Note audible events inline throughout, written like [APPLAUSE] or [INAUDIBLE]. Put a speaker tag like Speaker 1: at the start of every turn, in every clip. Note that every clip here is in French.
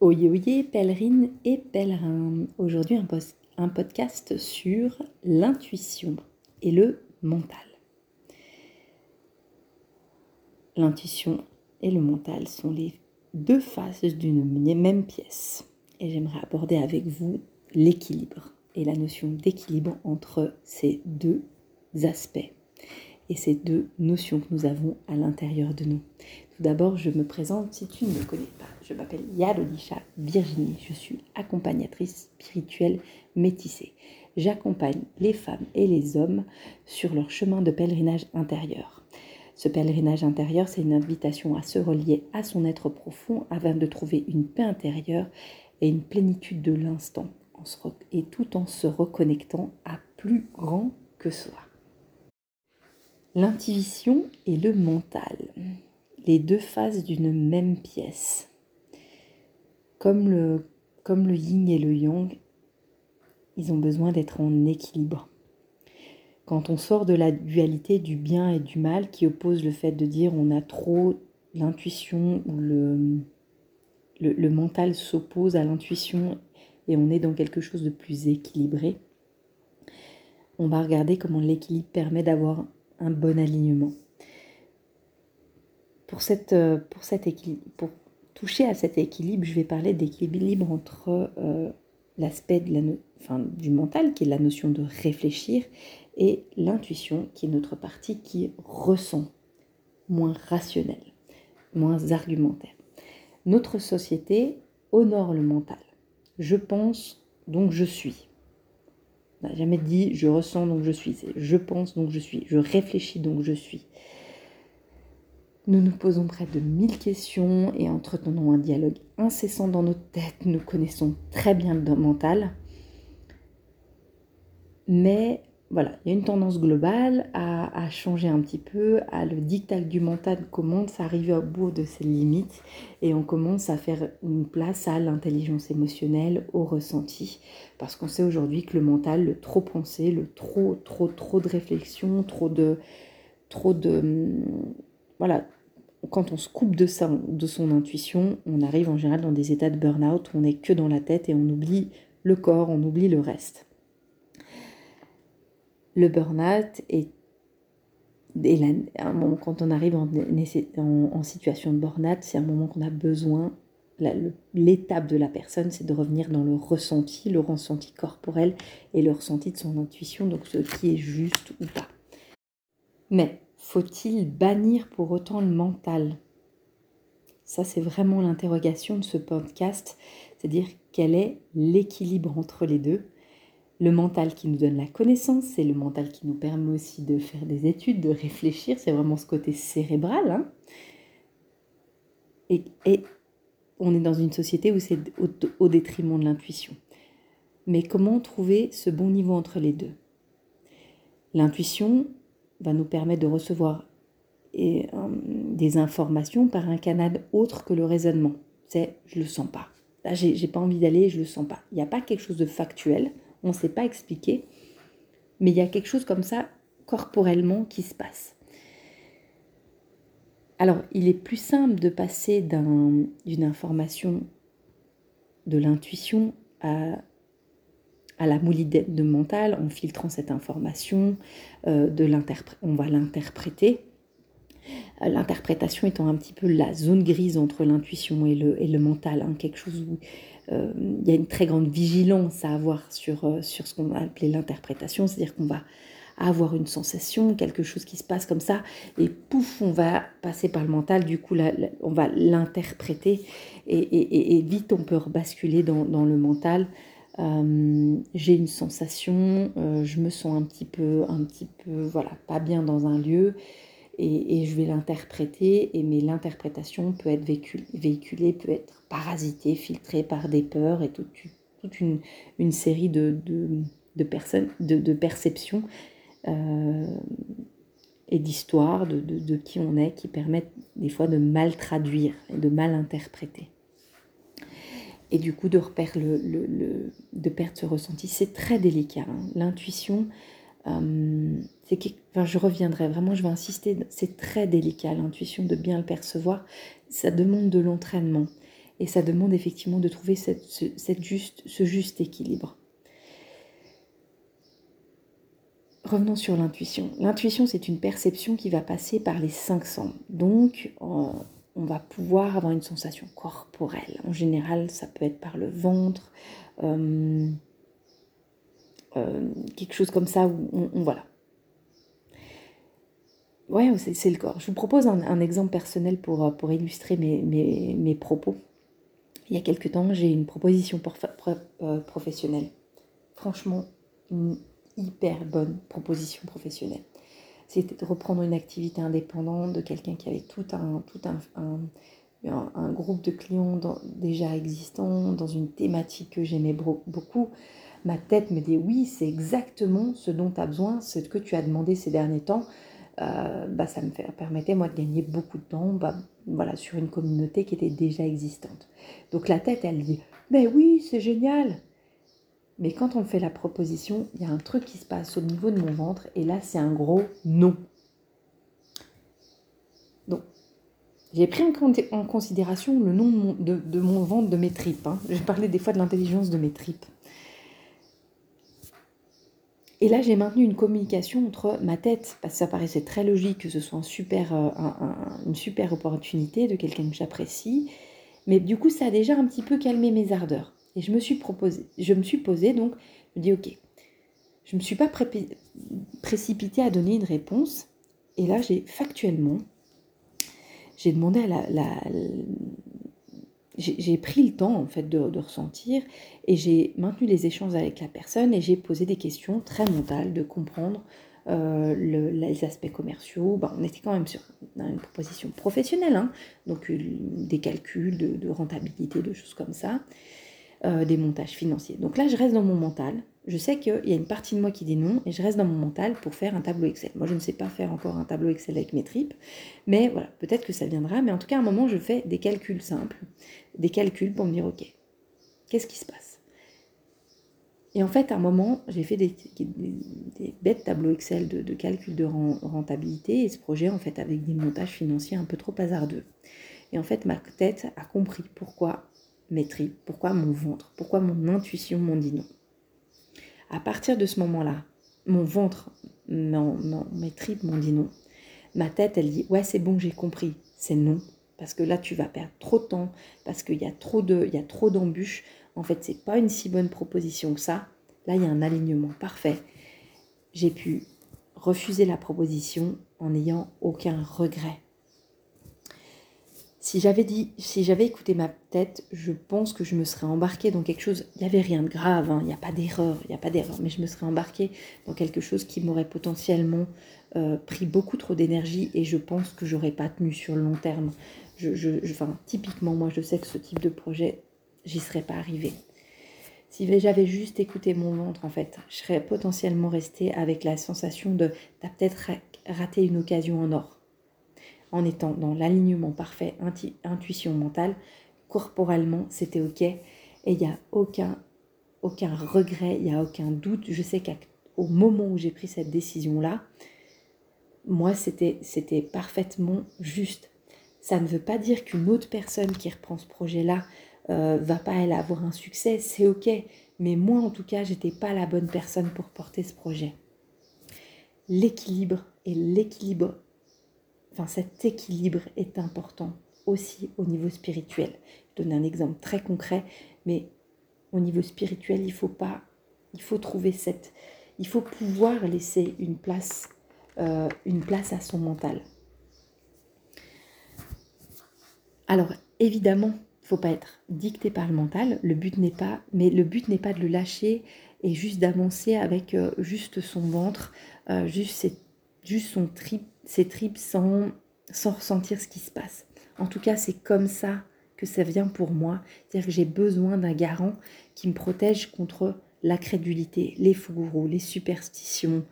Speaker 1: Oye oye, pèlerine et pèlerin. Aujourd'hui, un, un, podcast sur l'intuition et le mental. L'intuition et le mental sont les deux faces d'une même pièce. Et j'aimerais aborder avec vous l'équilibre et la notion d'équilibre entre ces deux aspects et ces deux notions que nous avons à l'intérieur de nous. Tout d'abord, je me présente si tu ne me connais pas. Je m'appelle Yalodisha Virginie. Je suis accompagnatrice spirituelle métissée. J'accompagne les femmes et les hommes sur leur chemin de pèlerinage intérieur. Ce pèlerinage intérieur, c'est une invitation à se relier à son être profond afin de trouver une paix intérieure et une plénitude de l'instant, et tout en se reconnectant à plus grand que soi. L'intuition et le mental, les deux faces d'une même pièce. Comme le, comme yin et le yang, ils ont besoin d'être en équilibre. Quand on sort de la dualité du bien et du mal qui oppose le fait de dire on a trop l'intuition ou le, le, le mental s'oppose à l'intuition et on est dans quelque chose de plus équilibré, on va regarder comment l'équilibre permet d'avoir un bon alignement. Pour, cette, euh, pour, pour toucher à cet équilibre, je vais parler d'équilibre entre euh, l'aspect enfin, du mental, qui est la notion de réfléchir, et l'intuition, qui est notre partie qui ressent, moins rationnel, moins argumentaire. Notre société honore le mental. Je pense, donc je suis. On n'a jamais dit je ressens donc je suis, c'est je pense donc je suis, je réfléchis donc je suis. Nous nous posons près de mille questions et entretenons un dialogue incessant dans nos têtes. Nous connaissons très bien le mental. Mais voilà, il y a une tendance globale à, changer un petit peu, à le dictat du mental commence à arriver au bout de ses limites et on commence à faire une place à l'intelligence émotionnelle, au ressenti, parce qu'on sait aujourd'hui que le mental, le trop pensé, le trop, trop, trop de réflexion, trop de, trop de, voilà, quand on se coupe de, ça, de son intuition, on arrive en général dans des états de burn-out on n'est que dans la tête et on oublie le corps, on oublie le reste. Le burn-out est, quand on arrive en, situation de burn-out, c'est un moment qu'on a besoin. L'étape de la personne, c'est de revenir dans le ressenti, le ressenti corporel et le ressenti de son intuition, donc ce qui est juste ou pas. Mais faut-il bannir pour autant le mental? Ça, c'est vraiment l'interrogation de ce podcast, c'est-à-dire quel est l'équilibre entre les deux le mental qui nous donne la connaissance, c'est le mental qui nous permet aussi de faire des études, de réfléchir, c'est vraiment ce côté cérébral. Hein. et, on est dans une société où c'est au, détriment de l'intuition. Mais comment trouver ce bon niveau entre les deux? L'intuition va nous permettre de recevoir euh, des informations par un canal autre que le raisonnement. C'est je le sens pas. Là, j'ai pas envie d'aller, je le sens pas. Il n'y a pas quelque chose de factuel on ne sait pas expliquer, mais il y a quelque chose comme ça corporellement qui se passe. Alors, il est plus simple de passer d'une information de l'intuition à, à la moulide de mental en filtrant cette information, euh, de on va l'interpréter. Euh, l'interprétation étant un petit peu la zone grise entre l'intuition et le, et le mental, hein, quelque chose où euh, il y a une très grande vigilance à avoir sur, euh, sur ce qu'on va appeler l'interprétation, c'est-à-dire qu'on va avoir une sensation, quelque chose qui se passe comme ça, et pouf, on va passer par le mental, du coup, on va l'interpréter, et, vite, on peut rebasculer dans, le mental. Euh, j'ai une sensation, je me sens un petit peu, un petit peu, voilà, pas bien dans un lieu, et, je vais l'interpréter, et mais l'interprétation peut être véhiculée, peut être parasitée, filtrée par des peurs et toute, une, série de, de, personnes, de, perceptions euh, et d'histoires de, de, qui on est qui permettent des fois de mal traduire et de mal interpréter. Et du coup, de, repère le, le, de perdre ce ressenti, c'est très délicat. Hein. L'intuition, euh, c'est enfin, je reviendrai vraiment, je vais insister, c'est très délicat l'intuition de bien le percevoir, ça demande de l'entraînement. Et ça demande effectivement de trouver cette, juste, ce juste équilibre. Revenons sur l'intuition. L'intuition, c'est une perception qui va passer par les cinq sens. Donc, on va pouvoir avoir une sensation corporelle. En général, ça peut être par le ventre, euh, euh, quelque chose comme ça où voilà. Ouais, c'est le corps. Je vous propose un, exemple personnel pour, pour illustrer mes, propos. Il y a quelque temps, j'ai une proposition euh, professionnelle. Franchement, hyper bonne proposition professionnelle. C'était de reprendre une activité indépendante de quelqu'un qui avait tout un, tout un, un, groupe de clients déjà existants, dans une thématique que j'aimais beaucoup. Ma tête me dit oui, c'est exactement ce dont tu as besoin, ce que tu as demandé ces derniers temps. Euh, bah, ça me permettait moi de gagner beaucoup de temps bah, voilà, sur une communauté qui était déjà existante. Donc la tête, elle dit, mais oui, c'est génial, mais quand on fait la proposition, il y a un truc qui se passe au niveau de mon ventre et là, c'est un gros non. Donc, j'ai pris en considération le nom de mon, ventre, de mes tripes. Hein. J'ai parlé des fois de l'intelligence de mes tripes. Et là, j'ai maintenu une communication entre ma tête, parce que ça paraissait très logique que ce soit euh, une super opportunité de quelqu'un que j'apprécie, mais du coup, ça a déjà un petit peu calmé mes ardeurs. Et je me suis proposé, je me suis posé donc, je me dis ok, je ne me suis pas précipitée à donner une réponse. Et là, j'ai factuellement, j'ai demandé la, j'ai pris le temps en fait de, ressentir et j'ai maintenu les échanges avec la personne et j'ai posé des questions très mentales de comprendre euh, les aspects commerciaux. On était quand même sur une proposition professionnelle, hein, donc des calculs de, rentabilité, de choses comme ça. Euh, des montages financiers. Donc là, je reste dans mon mental. Je sais qu'il y a une partie de moi qui dit non et je reste dans mon mental pour faire un tableau Excel. Moi, je ne sais pas faire encore un tableau Excel avec mes tripes, mais voilà, peut-être que ça viendra. Mais en tout cas, à un moment, je fais des calculs simples, des calculs pour me dire, ok, qu'est-ce qui se passe? Et en fait, à un moment, j'ai fait des, bêtes tableaux Excel de, de calcul de rentabilité et ce projet, en fait, avec des montages financiers un peu trop hasardeux. Et en fait, ma tête a compris pourquoi mes tripes, pourquoi mon ventre, pourquoi mon intuition m'ont dit non? À partir de ce moment-là, mon ventre, non, non, mes tripes m'ont dit non. Ma tête, elle dit ouais, c'est bon, j'ai compris, c'est non, parce que là tu vas perdre trop de temps, parce qu'il y a trop de, il y a trop d'embûches. En fait, c'est pas une si bonne proposition que ça. Là, il y a un alignement parfait. J'ai pu refuser la proposition en n'ayant aucun regret. Si j'avais dit, si j'avais écouté ma tête, je pense que je me serais embarquée dans quelque chose. Il n'y avait rien de grave, hein, il n'y a pas d'erreur, il n'y a pas d'erreur, mais je me serais embarquée dans quelque chose qui m'aurait potentiellement euh, pris beaucoup trop d'énergie et je pense que j'aurais pas tenu sur le long terme. Enfin, typiquement, moi, je sais que ce type de projet, j'y serais pas arrivée. Si j'avais juste écouté mon ventre, en fait, je serais potentiellement restée avec la sensation de t'as peut-être raté une occasion en or en étant dans l'alignement parfait, intuition mentale, corporellement, c'était OK. Et il n'y a aucun, regret, il n'y a aucun doute. Je sais qu'au moment où j'ai pris cette décision-là, moi, c'était, c'était parfaitement juste. Ça ne veut pas dire qu'une autre personne qui reprend ce projet-là euh, va pas elle avoir un succès, c'est ok. Mais moi, en tout cas, j'étais pas la bonne personne pour porter ce projet. L'équilibre et l'équilibre cet équilibre est important aussi au niveau spirituel. Je donne un exemple très concret, mais au niveau spirituel, il faut pas, il faut trouver cette, il faut pouvoir laisser une place, euh, une place à son mental. Alors évidemment, il faut pas être dicté par le mental. Le but n'est pas, mais le but n'est pas de le lâcher et juste d'avancer avec euh, juste son ventre, euh, juste, juste son trip ses tripes sans, sans ressentir ce qui se passe. En tout cas, c'est comme ça que ça vient pour moi. C'est-à-dire que j'ai besoin d'un garant qui me protège contre la crédulité, les fourreaux, les superstitions,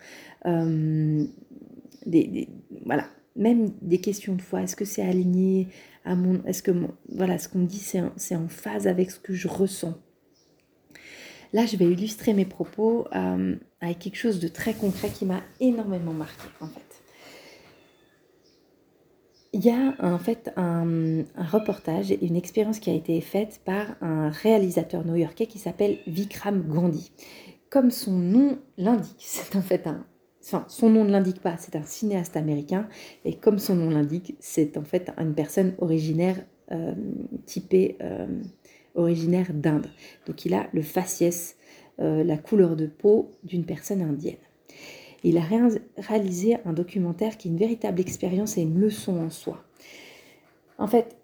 Speaker 1: euh, voilà, même des questions de foi. Est-ce que c'est aligné à mon, est-ce que voilà, ce qu'on me dit c'est en phase avec ce que je ressens. Là, je vais illustrer mes propos euh, avec quelque chose de très concret qui m'a énormément marqué en fait il y a en fait un, reportage et une expérience qui a été faite par un réalisateur new-yorkais qui s'appelle Vikram Gandhi. Comme son nom l'indique, [LAUGHS] c'est en fait un... Enfin, son nom ne l'indique pas, c'est un cinéaste américain, et comme son nom l'indique, c'est en fait une personne originaire euh, typée, euh, originaire d'Inde. Donc il a le faciès, euh, la couleur de peau d'une personne indienne. Il a réalisé un documentaire qui est une véritable expérience et une leçon en soi. En fait,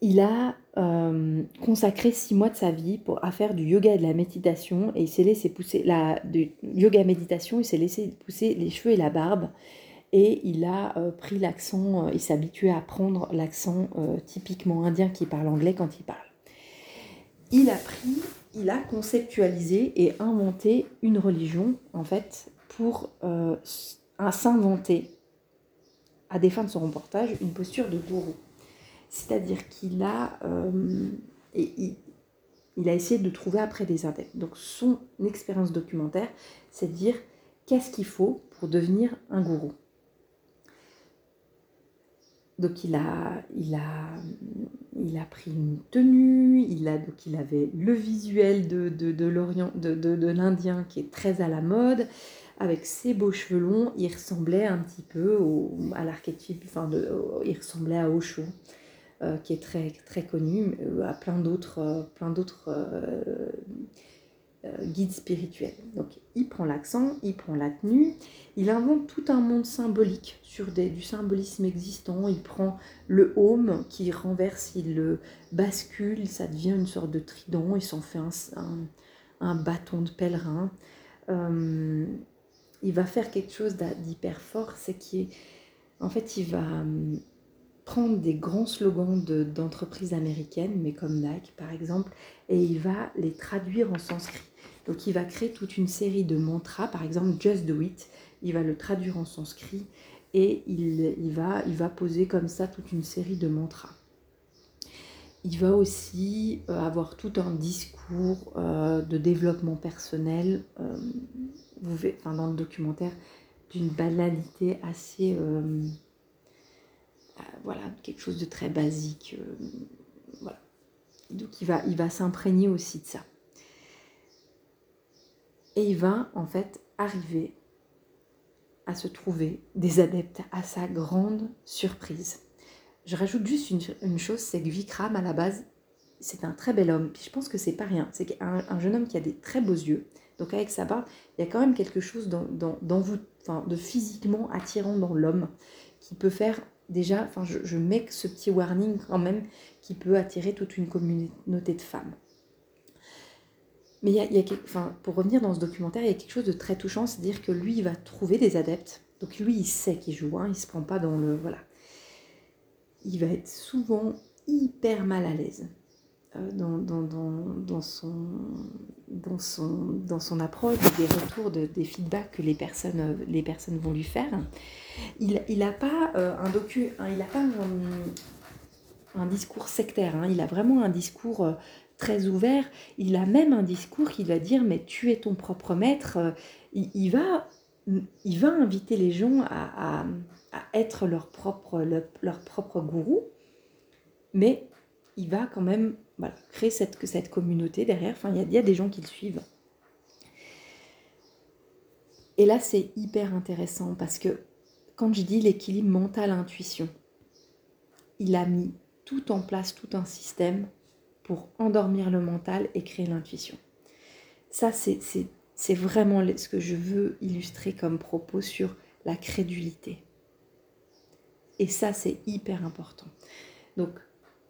Speaker 1: il a euh, consacré six mois de sa vie pour, à faire du yoga et de la méditation et il s'est laissé pousser la yoga méditation, il s'est laissé pousser les cheveux et la barbe et il a euh, pris l'accent, euh, il s'est à prendre l'accent typiquement indien qui parle anglais quand il parle. Il a pris il a conceptualisé et inventé une religion, en fait, pour euh, s'inventer, à des fins de son reportage, une posture de gourou. C'est-à-dire qu'il a, euh, et il, a essayé de trouver après des adeptes. Donc son expérience documentaire, c'est de dire qu'est-ce qu'il faut pour devenir un gourou? Donc il a, il a, il a pris une tenue, il, a, donc il avait le visuel de, de, l'Orient, de, de, l'Indien qui est très à la mode, avec ses beaux cheveux longs, il ressemblait un petit peu à l'archétype, enfin il ressemblait à Osho, euh, qui est très, très connu, euh, à plein d'autres, euh, plein d'autres guide spirituel. Donc il prend l'accent, il prend la tenue, il invente tout un monde symbolique sur du symbolisme existant, il prend le home qui renverse, il le bascule, ça devient une sorte de trident, il s'en fait un, bâton de pèlerin. Euh, il va faire quelque chose d'hyper fort, c'est qu'il fait il va hum, prendre des grands slogans d'entreprises américaines, mais comme Nike par exemple, et il va les traduire en sanskrit. Donc il va créer toute une série de mantras, par exemple Just Do It, il va le traduire en sanskrit et il, va, poser comme ça toute une série de mantras. Il va aussi euh, avoir tout un discours euh, de développement personnel, euh, vous enfin, dans le documentaire, d'une banalité assez... voilà, quelque chose de très basique. Donc il va s'imprégner aussi de ça. Et il va en fait arriver à se trouver des adeptes à sa grande surprise. Je rajoute juste une, chose, c'est que Vikram à la base, c'est un très bel homme. Puis je pense que c'est pas rien. C'est un, jeune homme qui a des très beaux yeux. Donc avec sa il y a quand même quelque chose dans, vous, de physiquement attirant dans l'homme qui peut faire déjà, enfin je mets ce petit warning quand même qui peut attirer toute une communauté de femmes. Mais y a, enfin, pour revenir dans ce documentaire, il y a quelque chose de très touchant, c'est-à-dire que lui, il va trouver des adeptes. Donc lui, il sait qu'il joue, hein, il se prend pas dans le... Voilà. Il va être souvent hyper mal à l'aise euh, dans, dans, dans, dans, son, dans, son, dans son approche, des retours, de, des feedbacks que les personnes, les personnes vont lui faire. Il n'a pas euh, un docu... Hein, il pas un, un discours sectaire, hein, il a vraiment un discours euh, très ouvert. Il a même un discours qui va dire mais tu es ton propre maître. Il, va, il va inviter les gens à, être leur propre, leur, propre gourou, mais il va quand même créer cette, cette communauté derrière. Enfin, il y a des gens qui le suivent. Et là, c'est hyper intéressant parce que quand je dis l'équilibre mental-intuition, il a mis tout en place, tout un système pour endormir le mental et créer l'intuition. Ça, c'est vraiment ce que je veux illustrer comme propos sur la crédulité. Et ça, c'est hyper important. Donc,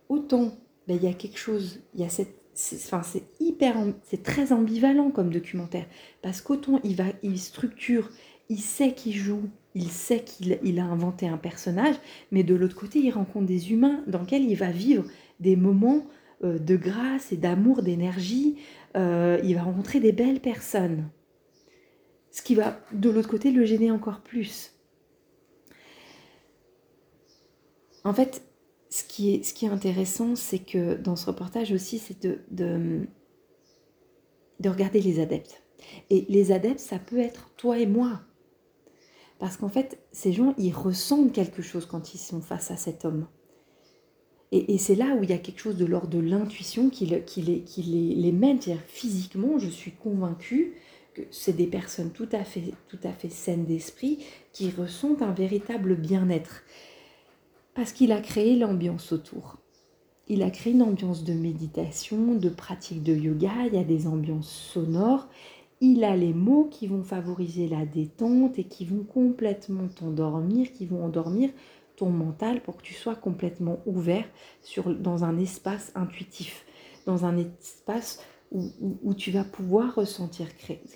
Speaker 1: autant ben, il y a quelque chose, il y a cette enfin c'est hyper c'est très ambivalent comme documentaire parce qu'autant il va il structure il sait qu'il joue il sait qu'il il a inventé un personnage mais de l'autre côté il rencontre des humains dans lesquels il va vivre des moments de grâce et d'amour, d'énergie. Euh, il va rencontrer des belles personnes. Ce qui va, de l'autre côté, le gêner encore plus. En fait, ce qui est, intéressant, c'est que dans ce reportage aussi, c'est de, de regarder les adeptes. Et les adeptes, ça peut être toi et moi. Parce qu'en fait, ces gens, ils ressentent quelque chose quand ils sont face à cet homme. Et, c'est là où il y a quelque chose de l'ordre de l'intuition qui, les, qui les, les mène. physiquement, je suis convaincue que c'est des personnes tout à fait, tout à fait saines d'esprit qui ressentent un véritable bien-être. Parce qu'il a créé l'ambiance autour. Il a créé une ambiance de méditation, de pratique de yoga, il y a des ambiances sonores. Il a les mots qui vont favoriser la détente et qui vont complètement t'endormir, qui vont endormir ton mental pour que tu sois complètement ouvert sur, dans un espace intuitif, dans un espace où, où, tu vas pouvoir ressentir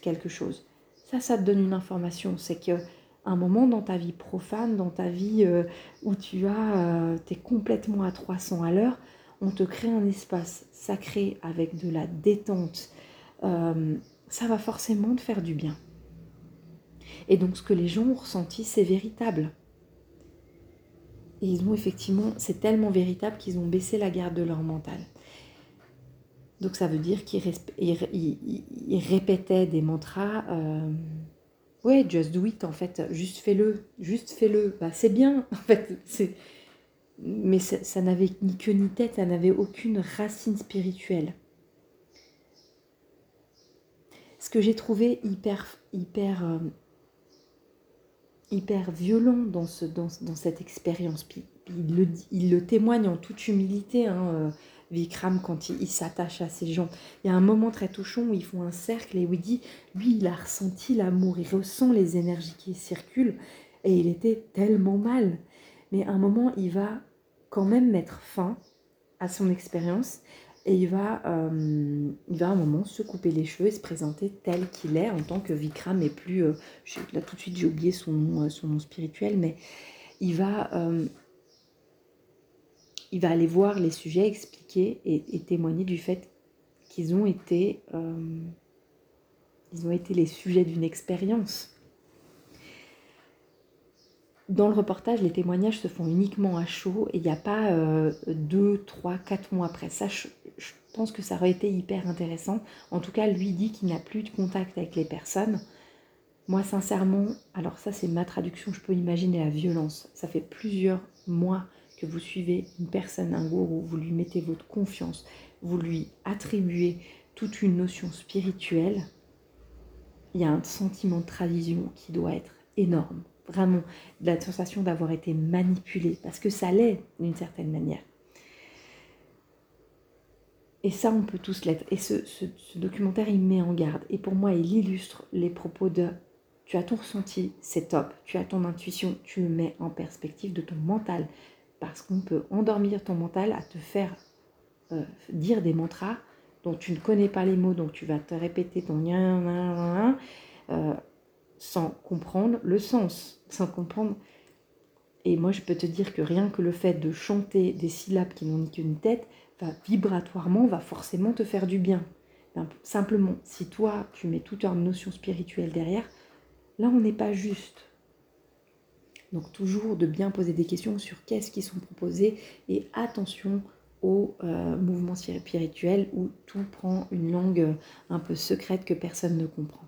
Speaker 1: quelque chose. Ça, ça te donne une information. C'est que un moment dans ta vie profane, dans ta vie euh, où tu as, euh, es complètement à 300 à l'heure, on te crée un espace sacré avec de la détente. Euh, ça va forcément te faire du bien. Et donc ce que les gens ont ressenti, c'est véritable. Et ils ont effectivement, c'est tellement véritable qu'ils ont baissé la garde de leur mental. Donc ça veut dire qu'ils répétaient des mantras. Euh, ouais, just do it en fait, juste fais-le, juste fais-le. Bah, c'est bien [LAUGHS] en fait. Mais ça, ça n'avait ni queue ni tête, ça n'avait aucune racine spirituelle. Ce que j'ai trouvé hyper, hyper euh, hyper violent dans, ce, dans, cette expérience. Puis, il, le, il, le, témoigne en toute humilité, hein, euh, Vikram, quand il, s'attache à ces gens. Il y a un moment très touchant où ils font un cercle et où il dit, lui, il a ressenti l'amour, il ressent les énergies qui circulent et il était tellement mal. Mais à un moment, il va quand même mettre fin à son expérience et il va, euh, il va à un moment se couper les cheveux et se présenter tel qu'il est en tant que Vikram et plus, euh, là tout de suite j'ai oublié son nom, euh, spirituel, mais il va, aller voir les sujets, expliquer et, témoigner du fait qu'ils ont été les sujets d'une expérience. Dans le reportage, les témoignages se font uniquement à chaud et il n'y a pas deux, trois, quatre mois après. Ça, je pense que ça aurait été hyper intéressant. En tout cas, lui dit qu'il n'a plus de contact avec les personnes. Moi, sincèrement, alors ça c'est ma traduction, je peux imaginer la violence. Ça fait plusieurs mois que vous suivez une personne, un gourou, vous lui mettez votre confiance, vous lui attribuez toute une notion spirituelle. Il y a un sentiment de trahison qui doit être énorme. Vraiment, la sensation d'avoir été manipulé, parce que ça l'est d'une certaine manière. Et ça, on peut tous l'être. Et ce, documentaire, il met en garde. Et pour moi, il illustre les propos de tu as ton ressenti, c'est top. Tu as ton intuition, tu le mets en perspective de ton mental. Parce qu'on peut endormir ton mental à te faire euh, dire des mantras dont tu ne connais pas les mots, donc tu vas te répéter ton euh, sans comprendre le sens, sans comprendre. Et moi, je peux te dire que rien que le fait de chanter des syllabes qui n'ont ni qu'une tête, vibratoirement, va forcément te faire du bien. Ben, simplement, si toi, tu mets toute une notion spirituelle derrière, là, on n'est pas juste. Donc toujours de bien poser des questions sur qu'est-ce qui sont proposés et attention aux euh, mouvements spirituels où tout prend une langue euh, un peu secrète que personne ne comprend.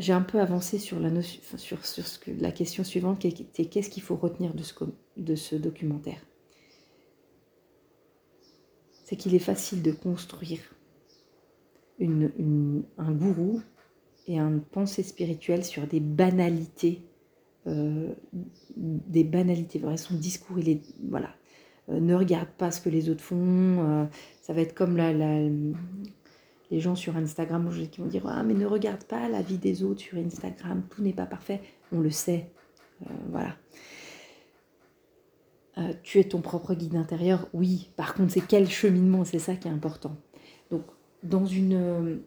Speaker 1: J'ai un peu avancé sur la, notion, sur, ce que, la question suivante qu'est-ce qu'il faut retenir de ce, de ce documentaire? C'est qu'il est facile de construire un gourou et une pensée spirituelle sur des banalités, euh, des banalités. son discours, il est voilà, euh, ne regarde pas ce que les autres font. Euh, ça va être comme la, les gens sur Instagram qui vont dire ah mais ne regarde pas la vie des autres sur Instagram, tout n'est pas parfait. On le sait, voilà. Euh, tu es ton propre guide intérieur, oui. Par contre, c'est quel cheminement, c'est ça qui est important. Donc, dans une,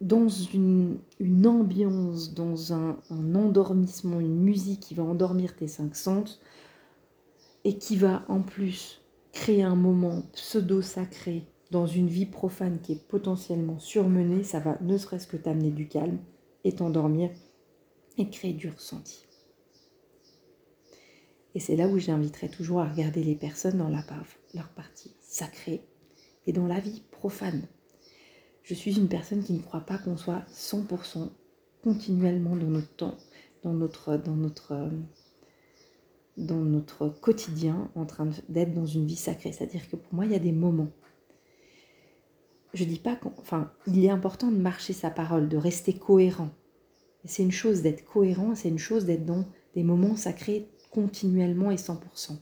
Speaker 1: dans une, ambiance, dans un, endormissement, une musique qui va endormir tes cinq sens et qui va en plus créer un moment pseudo-sacré dans une vie profane qui est potentiellement surmenée, ça va ne serait-ce que t'amener du calme et t'endormir et créer du ressenti. Et c'est là où j'inviterai toujours à regarder les personnes dans la, leur partie sacrée et dans la vie profane. Je suis une personne qui ne croit pas qu'on soit 100% continuellement dans notre temps, dans notre, dans notre, dans notre quotidien, en train d'être dans une vie sacrée. C'est-à-dire que pour moi, il y a des moments. Je dis pas enfin, il est important de marcher sa parole, de rester cohérent. C'est une chose d'être cohérent, c'est une chose d'être dans des moments sacrés continuellement et 100%.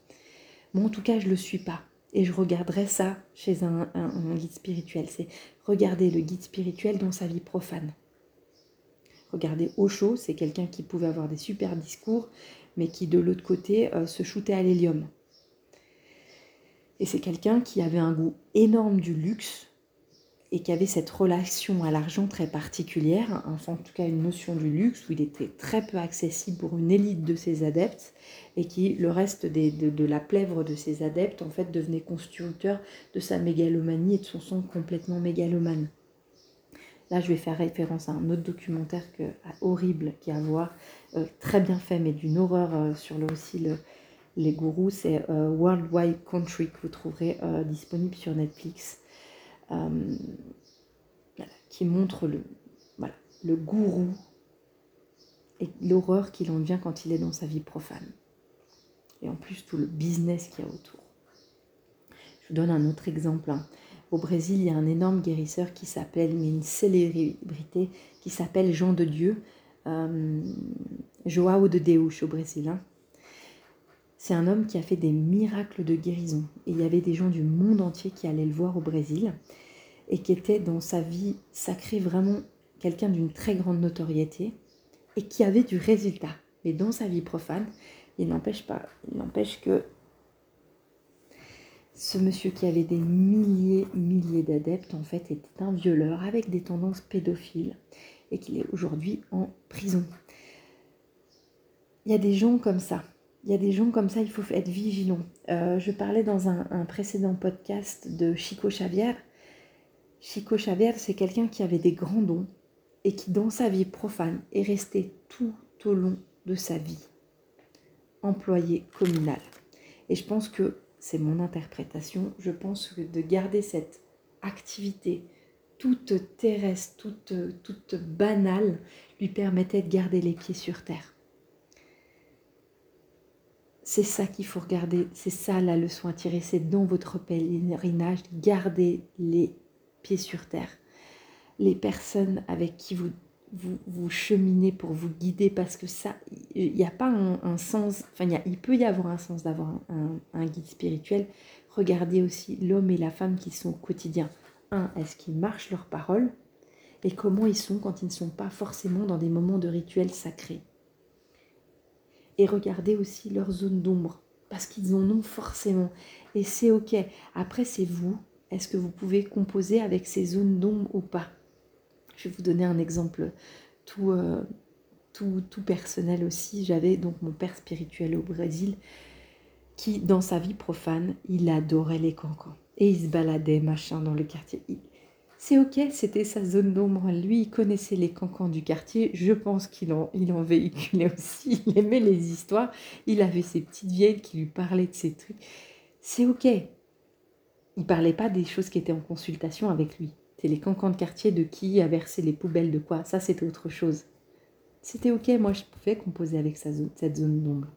Speaker 1: Moi, en tout cas, je ne le suis pas. Et je regarderai ça chez un, guide spirituel. C'est regarder le guide spirituel dans sa vie profane. Regardez Osho, c'est quelqu'un qui pouvait avoir des super discours, mais qui de l'autre côté euh, se shootait à l'hélium. Et c'est quelqu'un qui avait un goût énorme du luxe, et qui avait cette relation à l'argent très particulière, enfin en tout cas une notion du luxe où il était très peu accessible pour une élite de ses adeptes et qui le reste de, la plèvre de ses adeptes en fait devenait constructeur de sa mégalomanie et de son son complètement mégalomane. Là, je vais faire référence à un autre documentaire horrible qui a à voir, euh, très bien fait, mais d'une horreur euh, sur le, aussi les gourous. C'est euh, World Wide Country que vous trouverez disponible sur Netflix. Euh, qui montre le, voilà, le gourou et l'horreur qu'il en devient quand il est dans sa vie profane. Et en plus, tout le business qu'il y a autour. Je vous donne un autre exemple. Hein. Au Brésil, il y a un énorme guérisseur qui s'appelle, mais une célébrité, qui s'appelle Jean de Dieu, euh, Joao de Deus au Brésil. Hein. C'est un homme qui a fait des miracles de guérison. Et il y avait des gens du monde entier qui allaient le voir au Brésil et qui était dans sa vie sacrée vraiment quelqu'un d'une très grande notoriété et qui avait du résultat. Mais dans sa vie profane, il n'empêche pas, il n'empêche que ce monsieur qui avait des milliers, milliers d'adeptes, en fait, était un violeur avec des tendances pédophiles et qu'il est aujourd'hui en prison. Il y a des gens comme ça. Il y a des gens comme ça, il faut être vigilant. Euh, je parlais dans un, un, précédent podcast de Chico Xavier, Chico Xavier, c'est quelqu'un qui avait des grands dons et qui, dans sa vie profane, est resté tout au long de sa vie employé communal. Et je pense que c'est mon interprétation. Je pense que de garder cette activité toute terrestre, toute, toute banale, lui permettait de garder les pieds sur terre. C'est ça qu'il faut regarder, c'est ça la leçon à tirer, c'est dans votre pèlerinage, garder les pieds sur terre. Les personnes avec qui vous, vous, cheminez pour vous guider, parce que ça, il n'y a pas un, sens, enfin, il peut y avoir un sens d'avoir un, guide spirituel. Regardez aussi l'homme et la femme qui sont au quotidien. Un, est-ce qu'ils marchent leurs paroles? Et comment ils sont quand ils ne sont pas forcément dans des moments de rituels sacrés. Et regardez aussi leur zone d'ombre, parce qu'ils en ont forcément. Et c'est ok. Après, c'est vous est-ce que vous pouvez composer avec ces zones d'ombre ou pas? Je vais vous donner un exemple tout, euh, tout, tout personnel aussi. J'avais donc mon père spirituel au Brésil qui, dans sa vie profane, il adorait les cancans. Et il se baladait, machin, dans le quartier. C'est ok, c'était sa zone d'ombre. Lui, il connaissait les cancans du quartier. Je pense qu'il en, il en véhiculait aussi. [LAUGHS] Il aimait les histoires. Il avait ses petites vieilles qui lui parlaient de ces trucs. C'est ok il parlait pas des choses qui étaient en consultation avec lui. C'est les cancans de quartier de qui a versé les poubelles de quoi. Ça, c'était autre chose. C'était ok, moi je pouvais composer avec cette zone d'ombre.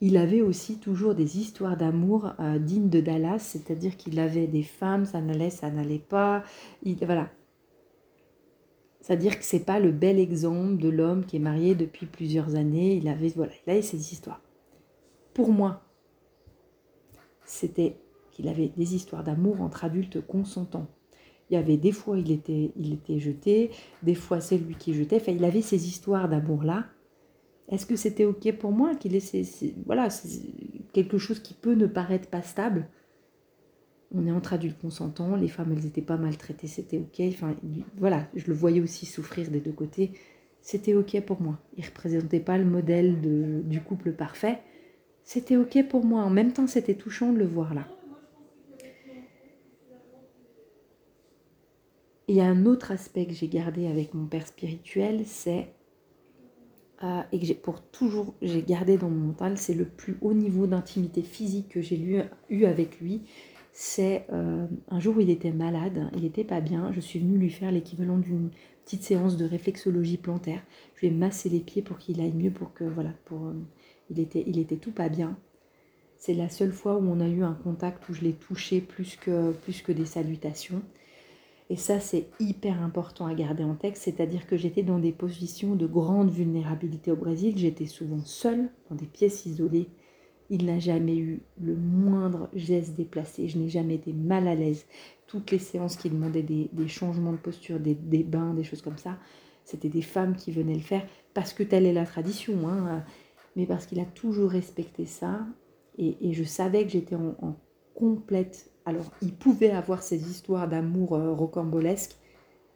Speaker 1: Il avait aussi toujours des histoires d'amour euh, dignes de Dallas, c'est-à-dire qu'il avait des femmes, ça n'allait, ça n'allait pas. Il, voilà. C'est-à-dire que c'est pas le bel exemple de l'homme qui est marié depuis plusieurs années. Il avait, voilà, il avait ses histoires. Pour moi, c'était qu'il avait des histoires d'amour entre adultes consentants. Il y avait des fois il était, il était jeté, des fois c'est lui qui jetait. Enfin, il avait ces histoires d'amour-là. Est-ce que c'était OK pour moi qu'il ait voilà, quelque chose qui peut ne paraître pas stable? On est entre adultes consentants, les femmes elles étaient pas maltraitées, c'était OK. Enfin, voilà, je le voyais aussi souffrir des deux côtés. C'était OK pour moi. Il représentait pas le modèle de, du couple parfait, c'était ok pour moi. En même temps, c'était touchant de le voir là. Il y a un autre aspect que j'ai gardé avec mon père spirituel, c'est euh, et que j'ai pour toujours j'ai gardé dans mon mental, c'est le plus haut niveau d'intimité physique que j'ai eu avec lui. C'est euh, un jour où il était malade, il n'était pas bien. Je suis venue lui faire l'équivalent d'une petite séance de réflexologie plantaire. Je lui ai massé les pieds pour qu'il aille mieux, pour que voilà, pour, euh, il, était, il était tout pas bien. C'est la seule fois où on a eu un contact où je l'ai touché plus que, plus que des salutations. Et ça, c'est hyper important à garder en texte, c'est-à-dire que j'étais dans des positions de grande vulnérabilité au Brésil. J'étais souvent seule, dans des pièces isolées. Il n'a jamais eu le moindre geste déplacé. Je n'ai jamais été mal à l'aise. Toutes les séances qui demandaient des, changements de posture, des, bains, des choses comme ça, c'était des femmes qui venaient le faire parce que telle est la tradition, hein, mais parce qu'il a toujours respecté ça. Et, je savais que j'étais en complète alors, il pouvait avoir ces histoires d'amour euh, rocambolesques,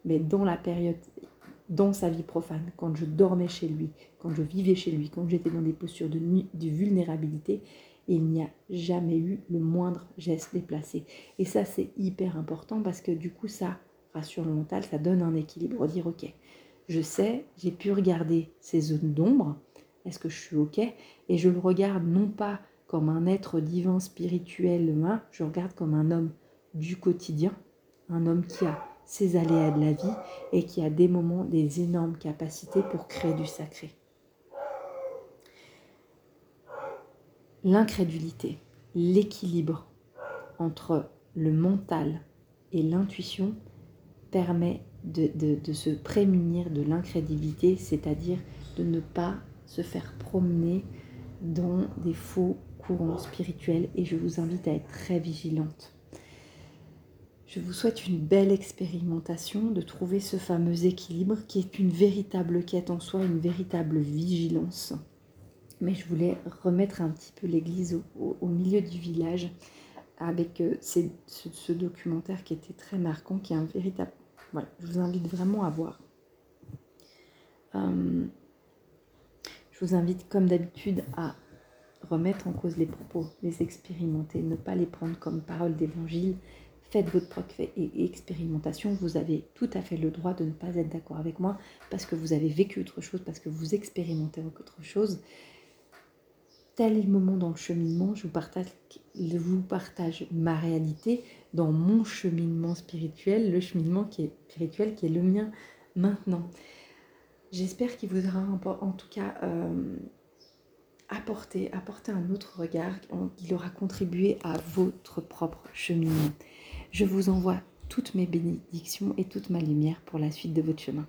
Speaker 1: mais dans la période, dans sa vie profane, quand je dormais chez lui, quand je vivais chez lui, quand j'étais dans des postures de, de vulnérabilité, il n'y a jamais eu le moindre geste déplacé. Et ça, c'est hyper important parce que du coup, ça rassure le mental, ça donne un équilibre. Dire, ok, je sais, j'ai pu regarder ces zones d'ombre, est-ce que je suis ok? Et je le regarde non pas comme un être divin spirituel humain, je regarde comme un homme du quotidien, un homme qui a ses aléas de la vie et qui a des moments, des énormes capacités pour créer du sacré. L'incrédulité, l'équilibre entre le mental et l'intuition permet de, de, se prémunir de l'incrédulité, c'est-à-dire de ne pas se faire promener dans des faux spirituel et je vous invite à être très vigilante. Je vous souhaite une belle expérimentation de trouver ce fameux équilibre qui est une véritable quête en soi, une véritable vigilance. Mais je voulais remettre un petit peu l'église au, milieu du village avec euh, ce, documentaire qui était très marquant, qui est un véritable... Voilà, je vous invite vraiment à voir. Euh, je vous invite comme d'habitude à remettre en cause les propos, les expérimenter, ne pas les prendre comme parole d'évangile. Faites votre propre expérimentation. Vous avez tout à fait le droit de ne pas être d'accord avec moi parce que vous avez vécu autre chose, parce que vous expérimentez autre chose. Tel est le moment dans le cheminement. Je vous partage, vous partage ma réalité dans mon cheminement spirituel, le cheminement qui est spirituel qui est le mien maintenant. J'espère qu'il vous aura en tout cas euh, apporter, un autre regard, il aura contribué à votre propre cheminement. Je vous envoie toutes mes bénédictions et toute ma lumière pour la suite de votre chemin.